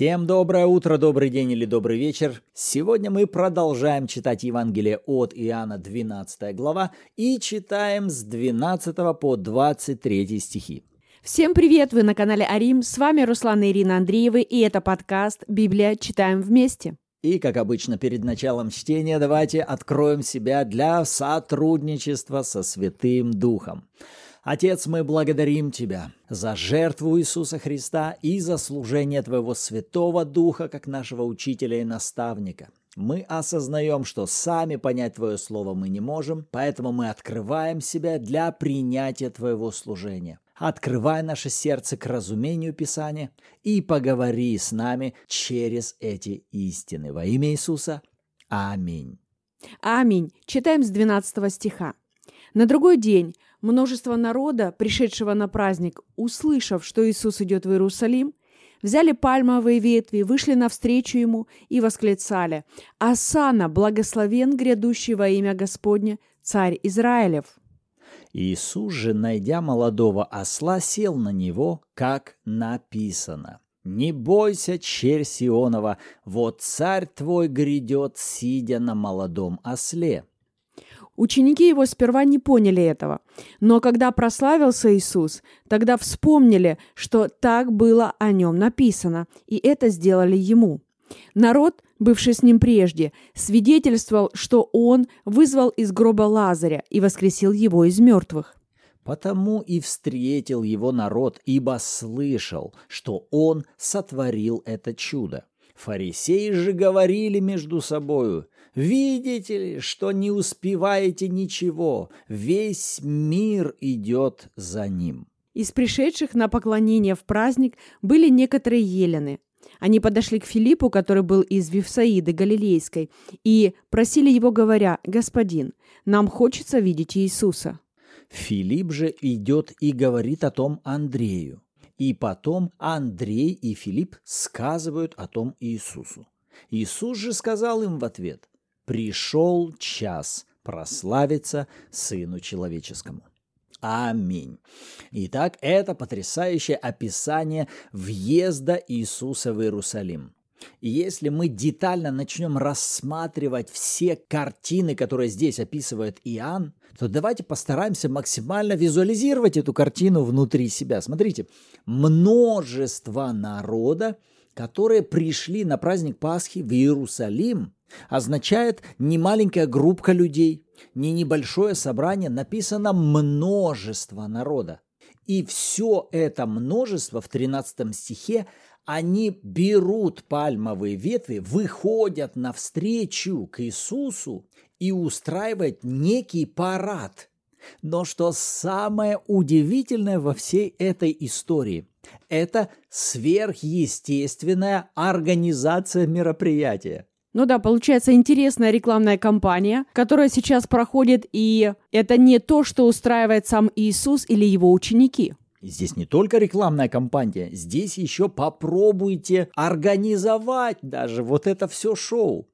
Всем доброе утро, добрый день или добрый вечер. Сегодня мы продолжаем читать Евангелие от Иоанна, 12 глава, и читаем с 12 по 23 стихи. Всем привет! Вы на канале Арим. С вами Руслан и Ирина Андреевы, и это подкаст «Библия. Читаем вместе». И, как обычно, перед началом чтения давайте откроем себя для сотрудничества со Святым Духом. Отец, мы благодарим Тебя за жертву Иисуса Христа и за служение Твоего Святого Духа, как нашего учителя и наставника. Мы осознаем, что сами понять Твое Слово мы не можем, поэтому мы открываем себя для принятия Твоего служения. Открывай наше сердце к разумению Писания и поговори с нами через эти истины. Во имя Иисуса. Аминь. Аминь. Читаем с 12 стиха. На другой день множество народа, пришедшего на праздник, услышав, что Иисус идет в Иерусалим, взяли пальмовые ветви, вышли навстречу ему и восклицали «Асана, благословен грядущий во имя Господне, царь Израилев». Иисус же, найдя молодого осла, сел на него, как написано. «Не бойся, черь Сионова, вот царь твой грядет, сидя на молодом осле». Ученики его сперва не поняли этого, но когда прославился Иисус, тогда вспомнили, что так было о нем написано, и это сделали ему. Народ, бывший с ним прежде, свидетельствовал, что он вызвал из гроба Лазаря и воскресил его из мертвых. Потому и встретил его народ, ибо слышал, что он сотворил это чудо. Фарисеи же говорили между собою, «Видите ли, что не успеваете ничего, весь мир идет за ним». Из пришедших на поклонение в праздник были некоторые елены. Они подошли к Филиппу, который был из Вифсаиды Галилейской, и просили его, говоря, «Господин, нам хочется видеть Иисуса». Филипп же идет и говорит о том Андрею. И потом Андрей и Филипп сказывают о том Иисусу. Иисус же сказал им в ответ, «Пришел час прославиться Сыну Человеческому». Аминь. Итак, это потрясающее описание въезда Иисуса в Иерусалим. И если мы детально начнем рассматривать все картины, которые здесь описывает Иоанн, то давайте постараемся максимально визуализировать эту картину внутри себя. Смотрите, множество народа, которые пришли на праздник Пасхи в Иерусалим, означает не маленькая группа людей, не небольшое собрание, написано множество народа. И все это множество в 13 стихе они берут пальмовые ветви, выходят навстречу к Иисусу и устраивают некий парад. Но что самое удивительное во всей этой истории, это сверхъестественная организация мероприятия. Ну да, получается интересная рекламная кампания, которая сейчас проходит, и это не то, что устраивает сам Иисус или его ученики. Здесь не только рекламная кампания, здесь еще попробуйте организовать даже вот это все шоу.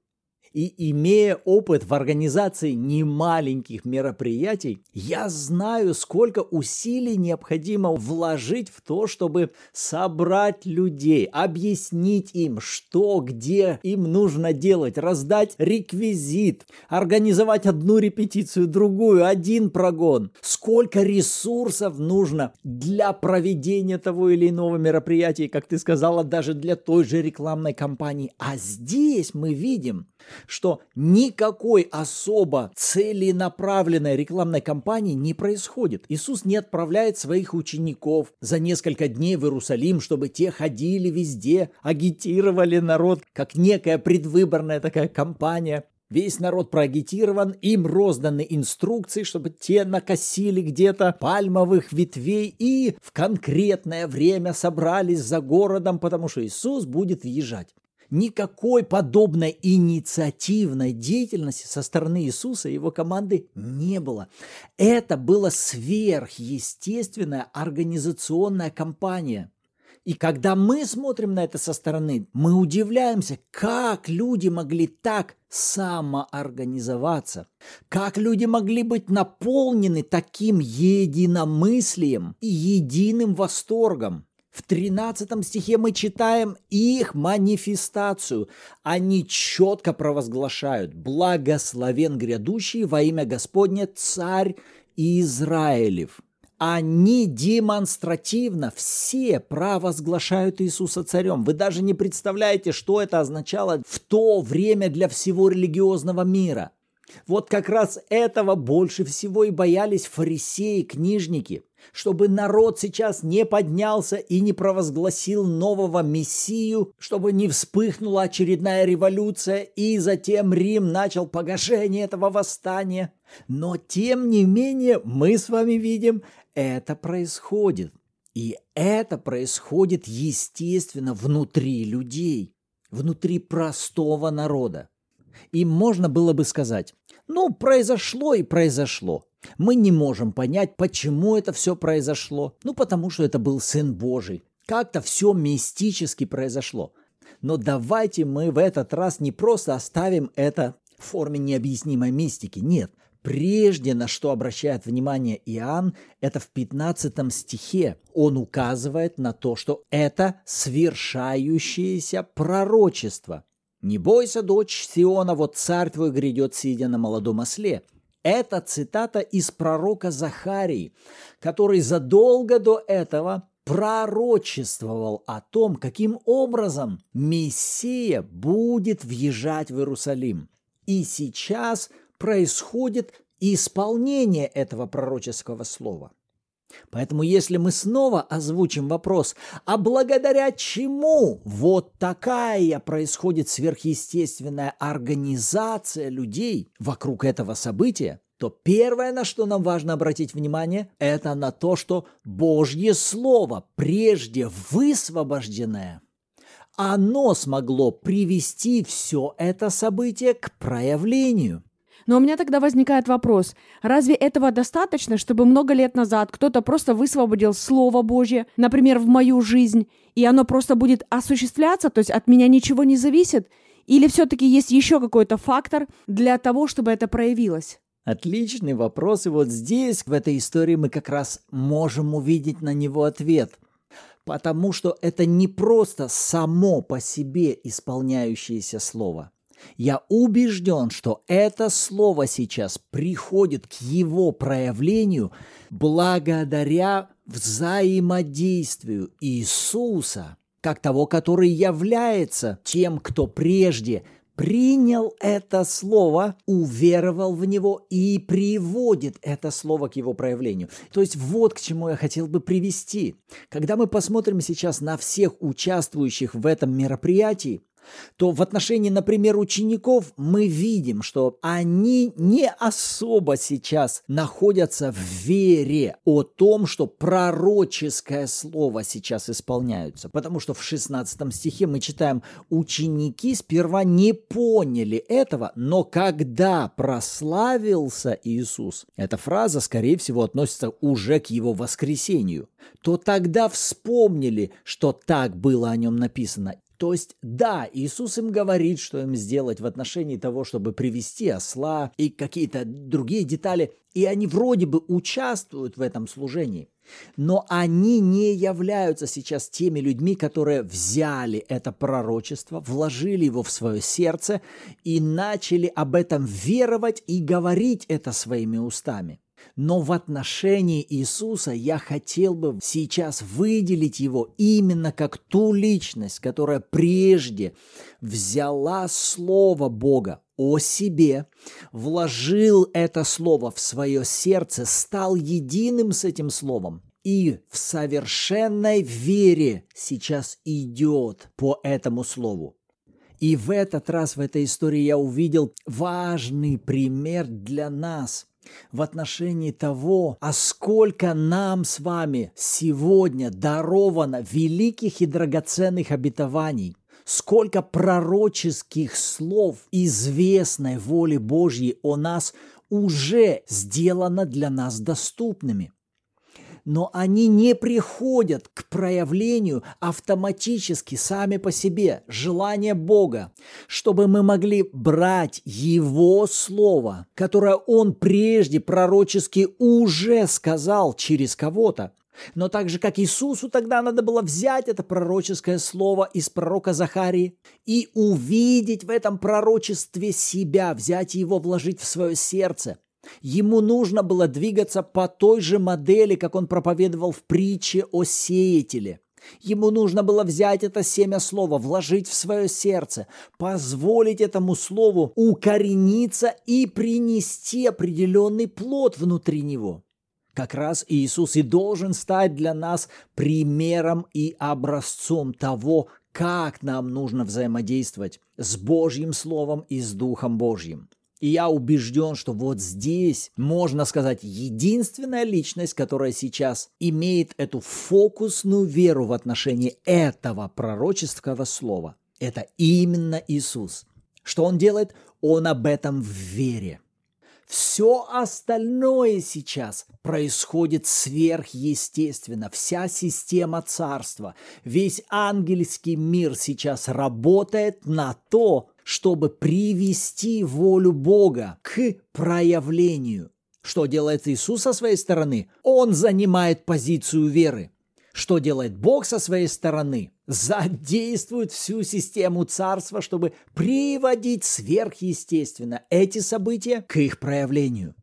И имея опыт в организации немаленьких мероприятий, я знаю, сколько усилий необходимо вложить в то, чтобы собрать людей, объяснить им, что, где им нужно делать, раздать реквизит, организовать одну репетицию, другую, один прогон. Сколько ресурсов нужно для проведения того или иного мероприятия, как ты сказала, даже для той же рекламной кампании. А здесь мы видим, что никакой особо целенаправленной рекламной кампании не происходит. Иисус не отправляет своих учеников за несколько дней в Иерусалим, чтобы те ходили везде, агитировали народ, как некая предвыборная такая кампания. Весь народ проагитирован, им розданы инструкции, чтобы те накосили где-то пальмовых ветвей и в конкретное время собрались за городом, потому что Иисус будет въезжать. Никакой подобной инициативной деятельности со стороны Иисуса и его команды не было. Это была сверхъестественная организационная кампания. И когда мы смотрим на это со стороны, мы удивляемся, как люди могли так самоорганизоваться, как люди могли быть наполнены таким единомыслием и единым восторгом. В 13 стихе мы читаем их манифестацию. Они четко провозглашают «Благословен грядущий во имя Господне царь Израилев». Они демонстративно все провозглашают Иисуса царем. Вы даже не представляете, что это означало в то время для всего религиозного мира. Вот как раз этого больше всего и боялись фарисеи, книжники, чтобы народ сейчас не поднялся и не провозгласил нового Мессию, чтобы не вспыхнула очередная революция, и затем Рим начал погашение этого восстания. Но тем не менее мы с вами видим, это происходит. И это происходит, естественно, внутри людей, внутри простого народа. И можно было бы сказать, ну, произошло и произошло. Мы не можем понять, почему это все произошло. Ну, потому что это был Сын Божий. Как-то все мистически произошло. Но давайте мы в этот раз не просто оставим это в форме необъяснимой мистики. Нет, Прежде на что обращает внимание Иоанн, это в 15 стихе. Он указывает на то, что это свершающееся пророчество. «Не бойся, дочь Сиона, вот царь твой грядет, сидя на молодом осле». Это цитата из пророка Захарии, который задолго до этого пророчествовал о том, каким образом Мессия будет въезжать в Иерусалим. И сейчас – происходит исполнение этого пророческого слова. Поэтому если мы снова озвучим вопрос, а благодаря чему вот такая происходит сверхъестественная организация людей вокруг этого события, то первое, на что нам важно обратить внимание, это на то, что Божье Слово, прежде высвобожденное, оно смогло привести все это событие к проявлению. Но у меня тогда возникает вопрос, разве этого достаточно, чтобы много лет назад кто-то просто высвободил Слово Божье, например, в мою жизнь, и оно просто будет осуществляться, то есть от меня ничего не зависит? Или все-таки есть еще какой-то фактор для того, чтобы это проявилось? Отличный вопрос, и вот здесь, в этой истории, мы как раз можем увидеть на него ответ. Потому что это не просто само по себе исполняющееся слово – я убежден, что это слово сейчас приходит к его проявлению благодаря взаимодействию Иисуса, как того, который является тем, кто прежде принял это слово, уверовал в него и приводит это слово к его проявлению. То есть вот к чему я хотел бы привести. Когда мы посмотрим сейчас на всех участвующих в этом мероприятии, то в отношении, например, учеников мы видим, что они не особо сейчас находятся в вере о том, что пророческое слово сейчас исполняется. Потому что в 16 стихе мы читаем, ученики сперва не поняли этого, но когда прославился Иисус, эта фраза, скорее всего, относится уже к его воскресению, то тогда вспомнили, что так было о нем написано, то есть, да, Иисус им говорит, что им сделать в отношении того, чтобы привести осла и какие-то другие детали, и они вроде бы участвуют в этом служении. Но они не являются сейчас теми людьми, которые взяли это пророчество, вложили его в свое сердце и начали об этом веровать и говорить это своими устами. Но в отношении Иисуса я хотел бы сейчас выделить его именно как ту личность, которая прежде взяла Слово Бога о себе, вложил это Слово в свое сердце, стал единым с этим Словом и в совершенной вере сейчас идет по этому Слову. И в этот раз в этой истории я увидел важный пример для нас – в отношении того, а сколько нам с вами сегодня даровано великих и драгоценных обетований, сколько пророческих слов известной воли Божьей о нас уже сделано для нас доступными но они не приходят к проявлению автоматически сами по себе. Желание Бога, чтобы мы могли брать Его Слово, которое Он прежде пророчески уже сказал через кого-то, Но так же, как Иисусу тогда надо было взять это пророческое слово из пророка Захарии и увидеть в этом пророчестве себя, взять его, вложить в свое сердце. Ему нужно было двигаться по той же модели, как он проповедовал в притче о сеятеле. Ему нужно было взять это семя слова, вложить в свое сердце, позволить этому слову укорениться и принести определенный плод внутри него. Как раз Иисус и должен стать для нас примером и образцом того, как нам нужно взаимодействовать с Божьим Словом и с Духом Божьим. И я убежден, что вот здесь, можно сказать, единственная личность, которая сейчас имеет эту фокусную веру в отношении этого пророческого слова, это именно Иисус. Что Он делает? Он об этом в вере. Все остальное сейчас происходит сверхъестественно. Вся система царства, весь ангельский мир сейчас работает на то, чтобы привести волю Бога к проявлению. Что делает Иисус со своей стороны? Он занимает позицию веры. Что делает Бог со своей стороны? Задействует всю систему царства, чтобы приводить сверхъестественно эти события к их проявлению.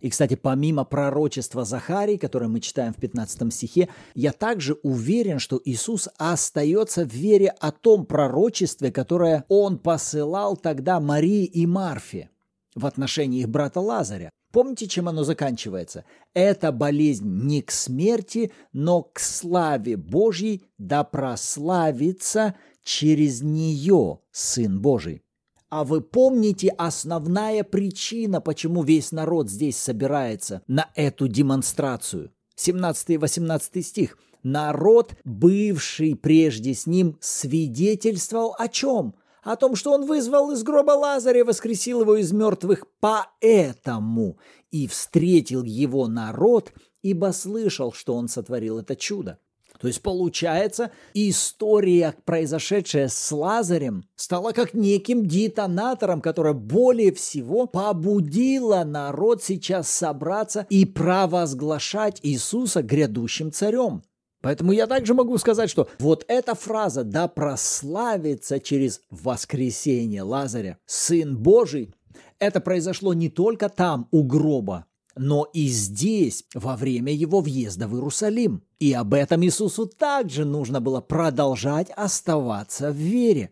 И, кстати, помимо пророчества Захарии, которое мы читаем в 15 стихе, я также уверен, что Иисус остается в вере о том пророчестве, которое Он посылал тогда Марии и Марфе в отношении их брата Лазаря. Помните, чем оно заканчивается? Эта болезнь не к смерти, но к славе Божьей, да прославится через нее Сын Божий. А вы помните основная причина, почему весь народ здесь собирается на эту демонстрацию? 17 и 18 стих. Народ, бывший прежде с ним, свидетельствовал о чем? о том, что он вызвал из гроба Лазаря воскресил его из мертвых, поэтому и встретил его народ, ибо слышал, что он сотворил это чудо. То есть, получается, история, произошедшая с Лазарем, стала как неким детонатором, которая более всего побудила народ сейчас собраться и провозглашать Иисуса грядущим царем. Поэтому я также могу сказать, что вот эта фраза «да прославится через воскресение Лазаря, Сын Божий», это произошло не только там, у гроба, но и здесь, во время его въезда в Иерусалим. И об этом Иисусу также нужно было продолжать оставаться в вере.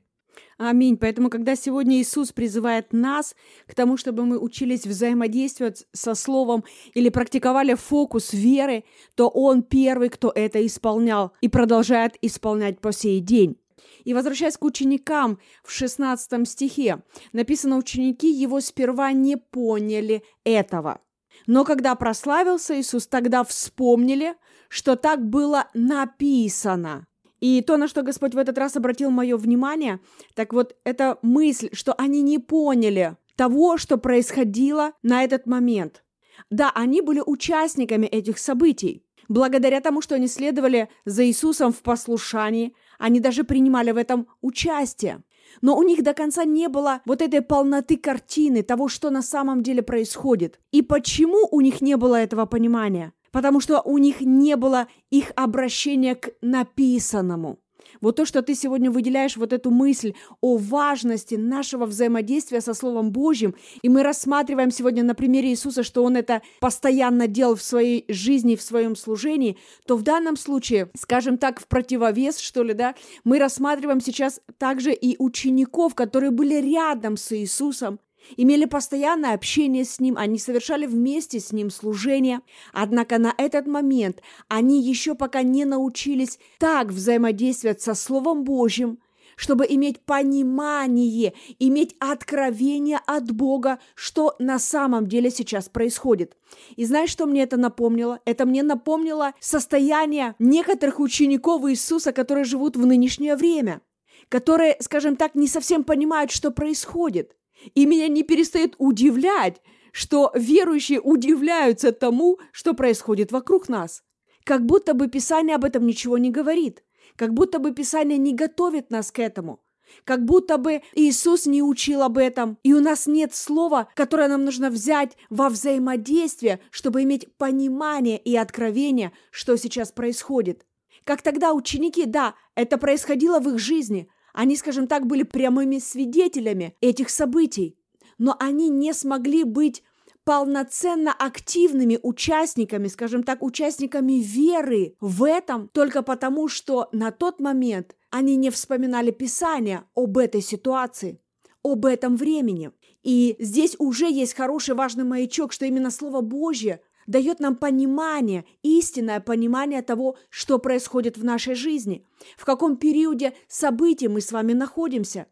Аминь. Поэтому, когда сегодня Иисус призывает нас к тому, чтобы мы учились взаимодействовать со Словом или практиковали фокус веры, то Он первый, кто это исполнял и продолжает исполнять по сей день. И возвращаясь к ученикам в 16 стихе, написано, ученики его сперва не поняли этого. Но когда прославился Иисус, тогда вспомнили, что так было написано. И то, на что Господь в этот раз обратил мое внимание, так вот, это мысль, что они не поняли того, что происходило на этот момент. Да, они были участниками этих событий. Благодаря тому, что они следовали за Иисусом в послушании, они даже принимали в этом участие. Но у них до конца не было вот этой полноты картины того, что на самом деле происходит. И почему у них не было этого понимания? потому что у них не было их обращения к написанному. Вот то, что ты сегодня выделяешь вот эту мысль о важности нашего взаимодействия со Словом Божьим, и мы рассматриваем сегодня на примере Иисуса, что Он это постоянно делал в своей жизни, в своем служении, то в данном случае, скажем так, в противовес, что ли, да, мы рассматриваем сейчас также и учеников, которые были рядом с Иисусом, имели постоянное общение с Ним, они совершали вместе с Ним служение. Однако на этот момент они еще пока не научились так взаимодействовать со Словом Божьим, чтобы иметь понимание, иметь откровение от Бога, что на самом деле сейчас происходит. И знаешь, что мне это напомнило? Это мне напомнило состояние некоторых учеников Иисуса, которые живут в нынешнее время, которые, скажем так, не совсем понимают, что происходит. И меня не перестает удивлять, что верующие удивляются тому, что происходит вокруг нас. Как будто бы Писание об этом ничего не говорит. Как будто бы Писание не готовит нас к этому. Как будто бы Иисус не учил об этом, и у нас нет слова, которое нам нужно взять во взаимодействие, чтобы иметь понимание и откровение, что сейчас происходит. Как тогда ученики, да, это происходило в их жизни. Они, скажем так, были прямыми свидетелями этих событий. Но они не смогли быть полноценно активными участниками, скажем так, участниками веры в этом только потому, что на тот момент они не вспоминали Писание об этой ситуации, об этом времени. И здесь уже есть хороший важный маячок, что именно Слово Божье дает нам понимание, истинное понимание того, что происходит в нашей жизни, в каком периоде событий мы с вами находимся,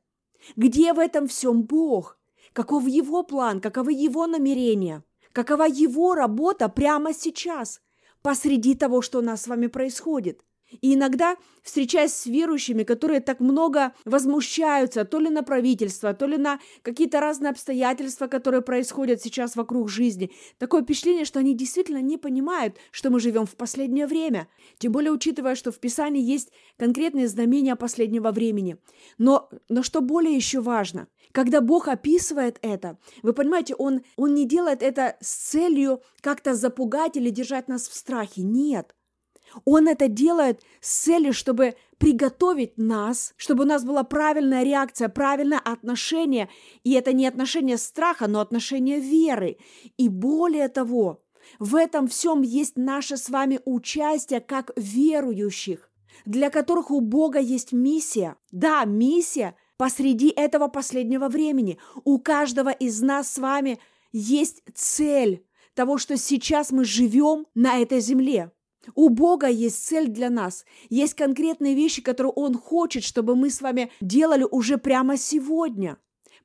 где в этом всем Бог, каков Его план, каковы Его намерения, какова Его работа прямо сейчас, посреди того, что у нас с вами происходит – и иногда, встречаясь с верующими, которые так много возмущаются то ли на правительство, то ли на какие-то разные обстоятельства, которые происходят сейчас вокруг жизни, такое впечатление, что они действительно не понимают, что мы живем в последнее время. Тем более, учитывая, что в Писании есть конкретные знамения последнего времени. Но, но что более еще важно, когда Бог описывает это, вы понимаете, Он, он не делает это с целью как-то запугать или держать нас в страхе. Нет. Он это делает с целью, чтобы приготовить нас, чтобы у нас была правильная реакция, правильное отношение. И это не отношение страха, но отношение веры. И более того, в этом всем есть наше с вами участие как верующих, для которых у Бога есть миссия. Да, миссия посреди этого последнего времени. У каждого из нас с вами есть цель того, что сейчас мы живем на этой земле. У Бога есть цель для нас. Есть конкретные вещи, которые Он хочет, чтобы мы с вами делали уже прямо сегодня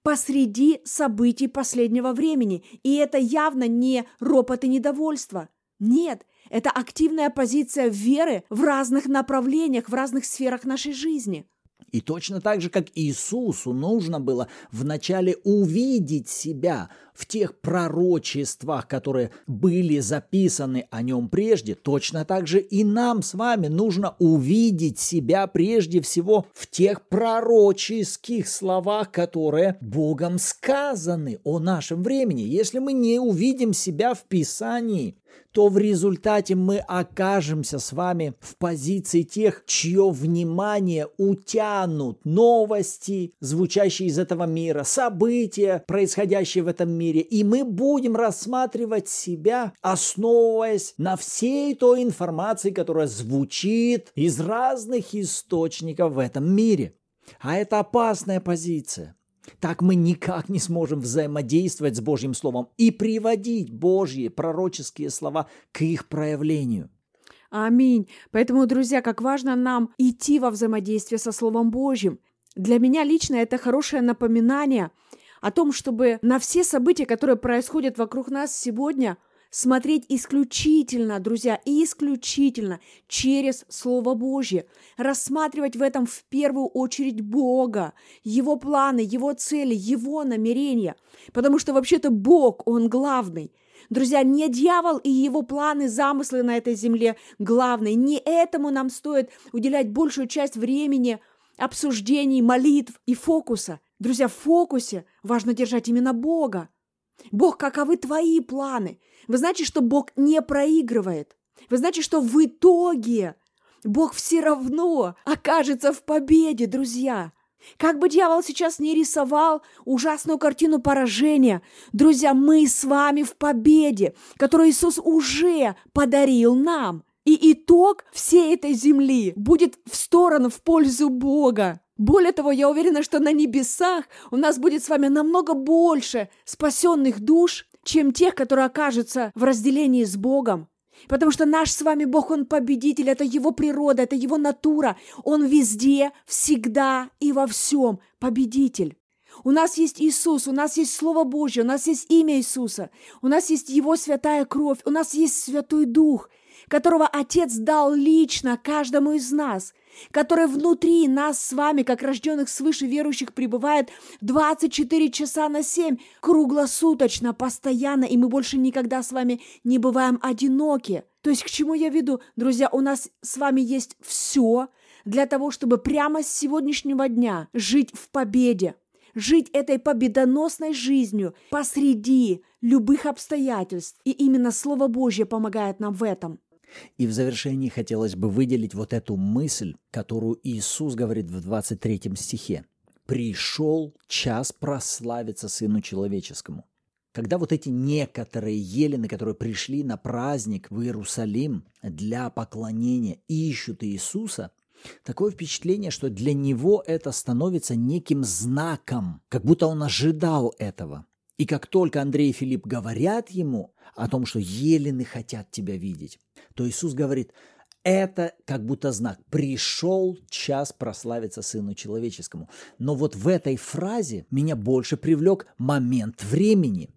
посреди событий последнего времени. И это явно не ропот и недовольство. Нет, это активная позиция веры в разных направлениях, в разных сферах нашей жизни – и точно так же, как Иисусу нужно было вначале увидеть себя в тех пророчествах, которые были записаны о нем прежде, точно так же и нам с вами нужно увидеть себя прежде всего в тех пророческих словах, которые Богом сказаны о нашем времени. Если мы не увидим себя в Писании, то в результате мы окажемся с вами в позиции тех, чье внимание утянут новости, звучащие из этого мира, события, происходящие в этом мире, и мы будем рассматривать себя, основываясь на всей той информации, которая звучит из разных источников в этом мире. А это опасная позиция. Так мы никак не сможем взаимодействовать с Божьим Словом и приводить Божьи пророческие слова к их проявлению. Аминь. Поэтому, друзья, как важно нам идти во взаимодействие со Словом Божьим. Для меня лично это хорошее напоминание о том, чтобы на все события, которые происходят вокруг нас сегодня, смотреть исключительно, друзья, исключительно через Слово Божье, рассматривать в этом в первую очередь Бога, Его планы, Его цели, Его намерения, потому что вообще-то Бог, Он главный. Друзья, не дьявол и его планы, замыслы на этой земле главные. Не этому нам стоит уделять большую часть времени, обсуждений, молитв и фокуса. Друзья, в фокусе важно держать именно Бога. Бог, каковы твои планы? Вы знаете, что Бог не проигрывает. Вы знаете, что в итоге Бог все равно окажется в победе, друзья. Как бы дьявол сейчас не рисовал ужасную картину поражения, друзья, мы с вами в победе, которую Иисус уже подарил нам. И итог всей этой земли будет в сторону, в пользу Бога. Более того, я уверена, что на небесах у нас будет с вами намного больше спасенных душ, чем тех, которые окажутся в разделении с Богом. Потому что наш с вами Бог, Он победитель, это Его природа, это Его натура. Он везде, всегда и во всем победитель. У нас есть Иисус, у нас есть Слово Божье, у нас есть имя Иисуса, у нас есть Его святая кровь, у нас есть Святой Дух, которого Отец дал лично каждому из нас – который внутри нас с вами, как рожденных свыше верующих, пребывает 24 часа на 7, круглосуточно, постоянно, и мы больше никогда с вами не бываем одиноки. То есть к чему я веду? Друзья, у нас с вами есть все для того, чтобы прямо с сегодняшнего дня жить в победе, жить этой победоносной жизнью посреди любых обстоятельств. И именно Слово Божье помогает нам в этом. И в завершении хотелось бы выделить вот эту мысль, которую Иисус говорит в 23 стихе. «Пришел час прославиться Сыну Человеческому». Когда вот эти некоторые елены, которые пришли на праздник в Иерусалим для поклонения, ищут Иисуса, такое впечатление, что для него это становится неким знаком, как будто он ожидал этого. И как только Андрей и Филипп говорят ему о том, что елены хотят тебя видеть, то Иисус говорит, это как будто знак. Пришел час прославиться Сыну Человеческому. Но вот в этой фразе меня больше привлек момент времени.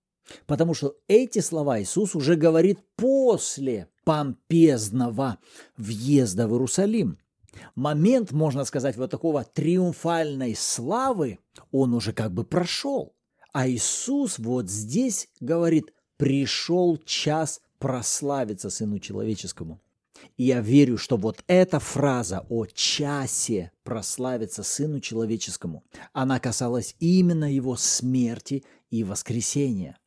Потому что эти слова Иисус уже говорит после помпезного въезда в Иерусалим. Момент, можно сказать, вот такого триумфальной славы, он уже как бы прошел. А Иисус вот здесь говорит, пришел час прославиться Сыну Человеческому. И я верю, что вот эта фраза о часе прославиться Сыну Человеческому, она касалась именно Его смерти и воскресения.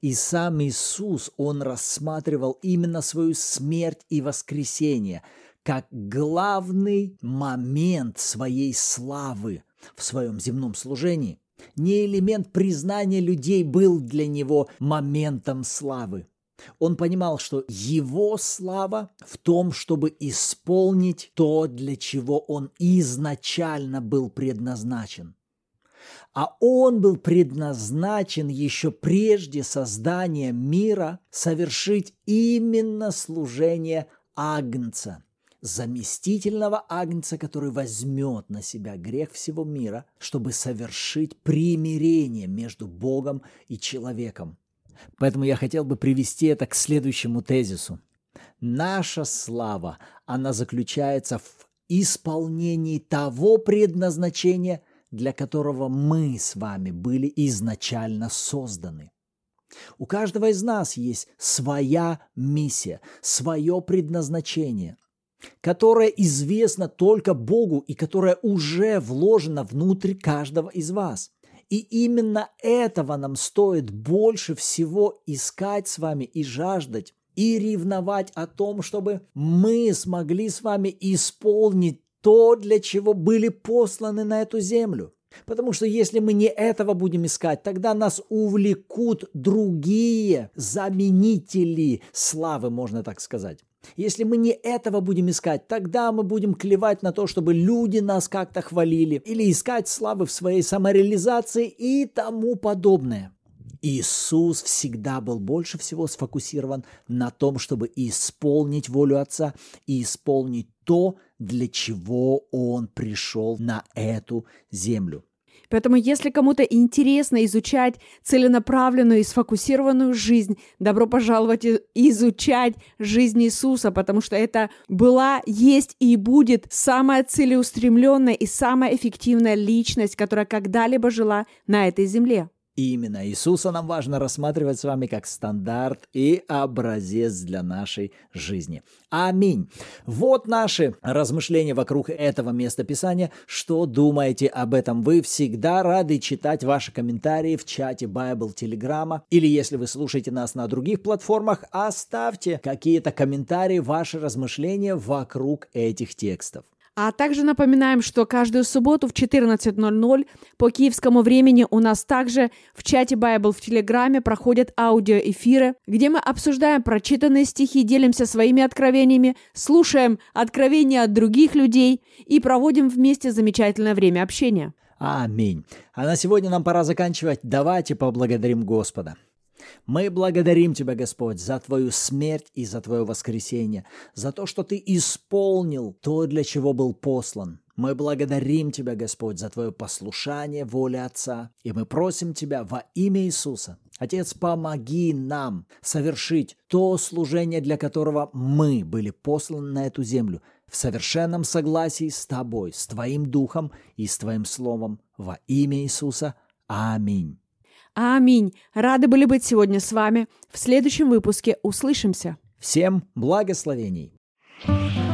И сам Иисус, Он рассматривал именно свою смерть и воскресение как главный момент своей славы в своем земном служении. Не элемент признания людей был для него моментом славы. Он понимал, что его слава в том, чтобы исполнить то, для чего он изначально был предназначен а он был предназначен еще прежде создания мира совершить именно служение Агнца, заместительного Агнца, который возьмет на себя грех всего мира, чтобы совершить примирение между Богом и человеком. Поэтому я хотел бы привести это к следующему тезису. Наша слава, она заключается в исполнении того предназначения – для которого мы с вами были изначально созданы. У каждого из нас есть своя миссия, свое предназначение, которое известно только Богу и которое уже вложено внутрь каждого из вас. И именно этого нам стоит больше всего искать с вами и жаждать, и ревновать о том, чтобы мы смогли с вами исполнить то, для чего были посланы на эту землю. Потому что если мы не этого будем искать, тогда нас увлекут другие заменители славы, можно так сказать. Если мы не этого будем искать, тогда мы будем клевать на то, чтобы люди нас как-то хвалили, или искать славы в своей самореализации и тому подобное. Иисус всегда был больше всего сфокусирован на том, чтобы исполнить волю Отца и исполнить то, для чего Он пришел на эту землю. Поэтому, если кому-то интересно изучать целенаправленную и сфокусированную жизнь, добро пожаловать изучать жизнь Иисуса, потому что это была, есть и будет самая целеустремленная и самая эффективная личность, которая когда-либо жила на этой земле. Именно Иисуса нам важно рассматривать с вами как стандарт и образец для нашей жизни. Аминь. Вот наши размышления вокруг этого места Писания. Что думаете об этом? Вы всегда рады читать ваши комментарии в чате Bible Телеграма. Или если вы слушаете нас на других платформах, оставьте какие-то комментарии, ваши размышления вокруг этих текстов. А также напоминаем, что каждую субботу в 14.00 по киевскому времени у нас также в чате Bible в Телеграме проходят аудиоэфиры, где мы обсуждаем прочитанные стихи, делимся своими откровениями, слушаем откровения от других людей и проводим вместе замечательное время общения. Аминь. А на сегодня нам пора заканчивать. Давайте поблагодарим Господа. Мы благодарим Тебя, Господь, за Твою смерть и за Твое воскресение, за то, что Ты исполнил то, для чего был послан. Мы благодарим Тебя, Господь, за Твое послушание воле Отца, и мы просим Тебя во имя Иисуса. Отец, помоги нам совершить то служение, для которого мы были посланы на эту землю, в совершенном согласии с Тобой, с Твоим Духом и с Твоим Словом. Во имя Иисуса. Аминь. Аминь. Рады были быть сегодня с вами. В следующем выпуске услышимся. Всем благословений. thank you